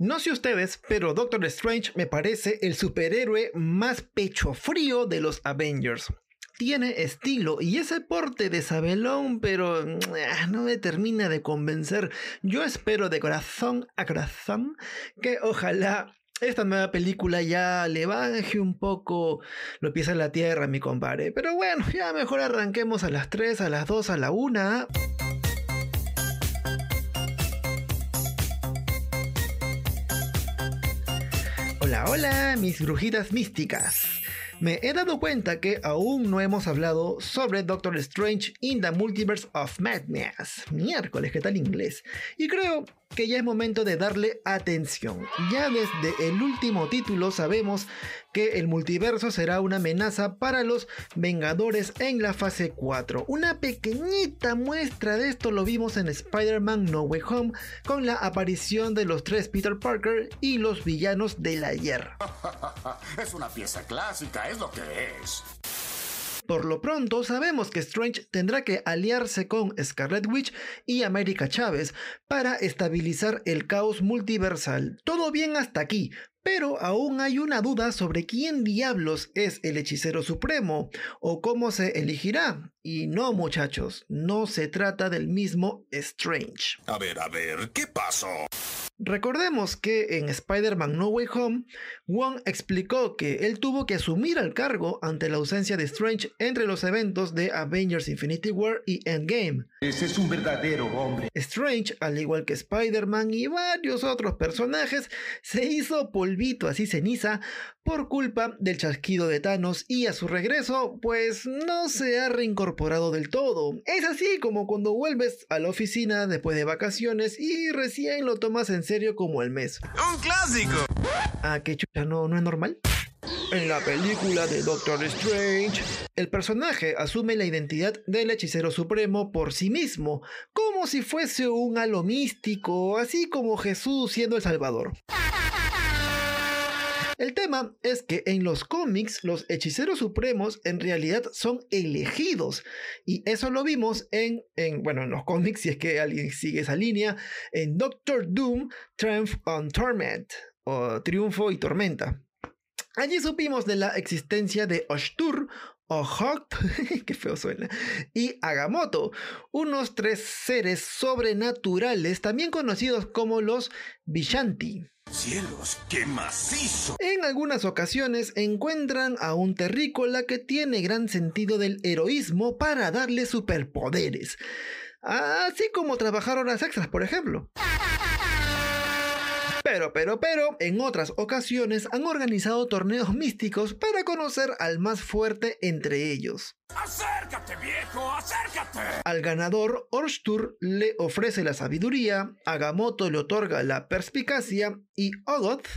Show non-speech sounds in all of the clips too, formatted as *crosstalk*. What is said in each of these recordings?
No sé ustedes, pero Doctor Strange me parece el superhéroe más pecho frío de los Avengers. Tiene estilo y ese porte de sabelón, pero ah, no me termina de convencer. Yo espero de corazón a corazón que ojalá esta nueva película ya le baje un poco lo pies en la tierra, mi compadre. Pero bueno, ya mejor arranquemos a las 3, a las 2, a la 1. Hola, hola, mis brujitas místicas. Me he dado cuenta que aún no hemos hablado sobre Doctor Strange in the Multiverse of Madness. Miércoles, ¿qué tal inglés? Y creo que ya es momento de darle atención. Ya desde el último título sabemos que el multiverso será una amenaza para los Vengadores en la fase 4. Una pequeñita muestra de esto lo vimos en Spider-Man No Way Home con la aparición de los tres Peter Parker y los villanos del ayer. *laughs* es una pieza clásica, es lo que es. Por lo pronto, sabemos que Strange tendrá que aliarse con Scarlet Witch y América Chávez para estabilizar el caos multiversal. Todo bien hasta aquí, pero aún hay una duda sobre quién diablos es el hechicero supremo o cómo se elegirá. Y no muchachos, no se trata del mismo Strange. A ver, a ver, ¿qué pasó? Recordemos que en Spider-Man No Way Home, Wong explicó que él tuvo que asumir el cargo ante la ausencia de Strange entre los eventos de Avengers Infinity War y Endgame. Ese es un verdadero hombre. Strange, al igual que Spider-Man y varios otros personajes, se hizo polvito así ceniza por culpa del chasquido de Thanos y a su regreso, pues no se ha reincorporado del todo. Es así como cuando vuelves a la oficina después de vacaciones y recién lo tomas en serio como el mes. ¡Un clásico! ¿Ah, qué chucha? ¿No, no es normal? En la película de Doctor Strange, el personaje asume la identidad del hechicero supremo por sí mismo, como si fuese un halo místico, así como Jesús siendo el Salvador. El tema es que en los cómics los hechiceros supremos en realidad son elegidos y eso lo vimos en, en bueno, en los cómics si es que alguien sigue esa línea, en Doctor Doom, Triumph on Torment o Triunfo y Tormenta. Allí supimos de la existencia de Oshtur o Hokt, que feo suena, y Agamotto, unos tres seres sobrenaturales también conocidos como los Vishanti. ¡Cielos, qué macizo! En algunas ocasiones encuentran a un terrícola que tiene gran sentido del heroísmo para darle superpoderes, así como trabajar horas extras, por ejemplo. Pero, pero, pero, en otras ocasiones han organizado torneos místicos para conocer al más fuerte entre ellos. ¡Acércate, viejo! ¡Acércate! Al ganador, Orstur le ofrece la sabiduría, Agamotto le otorga la perspicacia y Ogoth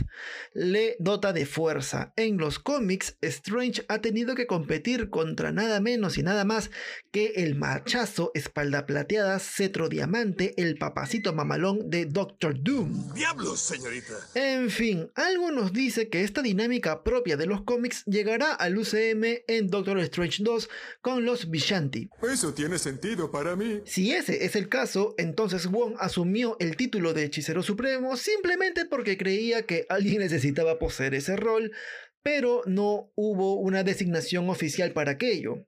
le dota de fuerza. En los cómics, Strange ha tenido que competir contra nada menos y nada más que el machazo, espalda plateada, cetro diamante, el papacito mamalón de Doctor Doom. ¡Diablos, señorita! En fin, algo nos dice que esta dinámica propia de los cómics llegará al UCM en Doctor Strange 2 con los Vishanti. Eso tiene sentido para mí. Si ese es el caso, entonces Wong asumió el título de Hechicero Supremo simplemente porque creía que alguien necesitaba poseer ese rol, pero no hubo una designación oficial para aquello.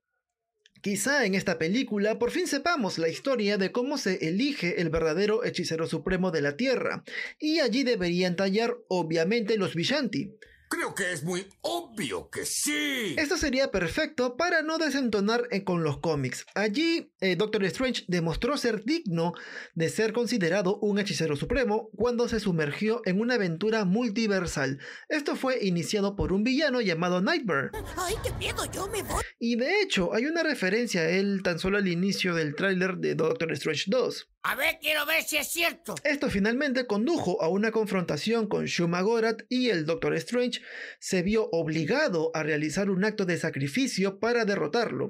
Quizá en esta película por fin sepamos la historia de cómo se elige el verdadero hechicero supremo de la Tierra, y allí deberían tallar obviamente los Vishanti. Creo que es muy obvio que sí. Esto sería perfecto para no desentonar eh, con los cómics. Allí, eh, Doctor Strange demostró ser digno de ser considerado un hechicero supremo cuando se sumergió en una aventura multiversal. Esto fue iniciado por un villano llamado Nightmare. ¡Ay, qué miedo! Yo me voy. Y de hecho, hay una referencia a él tan solo al inicio del tráiler de Doctor Strange 2. A ver, quiero ver si es cierto. Esto finalmente condujo a una confrontación con Shuma Gorath y el Doctor Strange se vio obligado a realizar un acto de sacrificio para derrotarlo.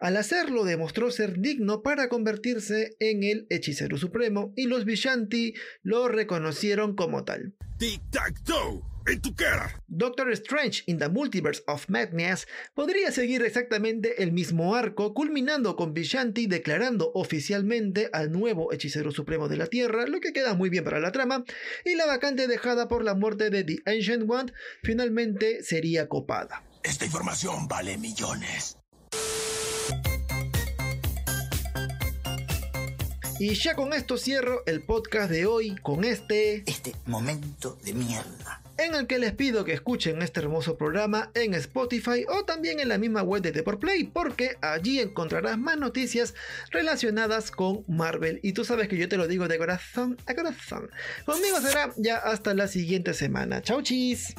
Al hacerlo demostró ser digno para convertirse en el hechicero supremo y los Vishanti lo reconocieron como tal. Tic-tac-toe. En tu cara. Doctor Strange in the Multiverse of Madness podría seguir exactamente el mismo arco, culminando con Vishanti declarando oficialmente al nuevo hechicero supremo de la Tierra, lo que queda muy bien para la trama, y la vacante dejada por la muerte de The Ancient One finalmente sería copada. Esta información vale millones. Y ya con esto cierro el podcast de hoy con este... Este momento de mierda. En el que les pido que escuchen este hermoso programa en Spotify o también en la misma web de The Play, porque allí encontrarás más noticias relacionadas con Marvel. Y tú sabes que yo te lo digo de corazón a corazón. Conmigo será ya hasta la siguiente semana. Chau chis.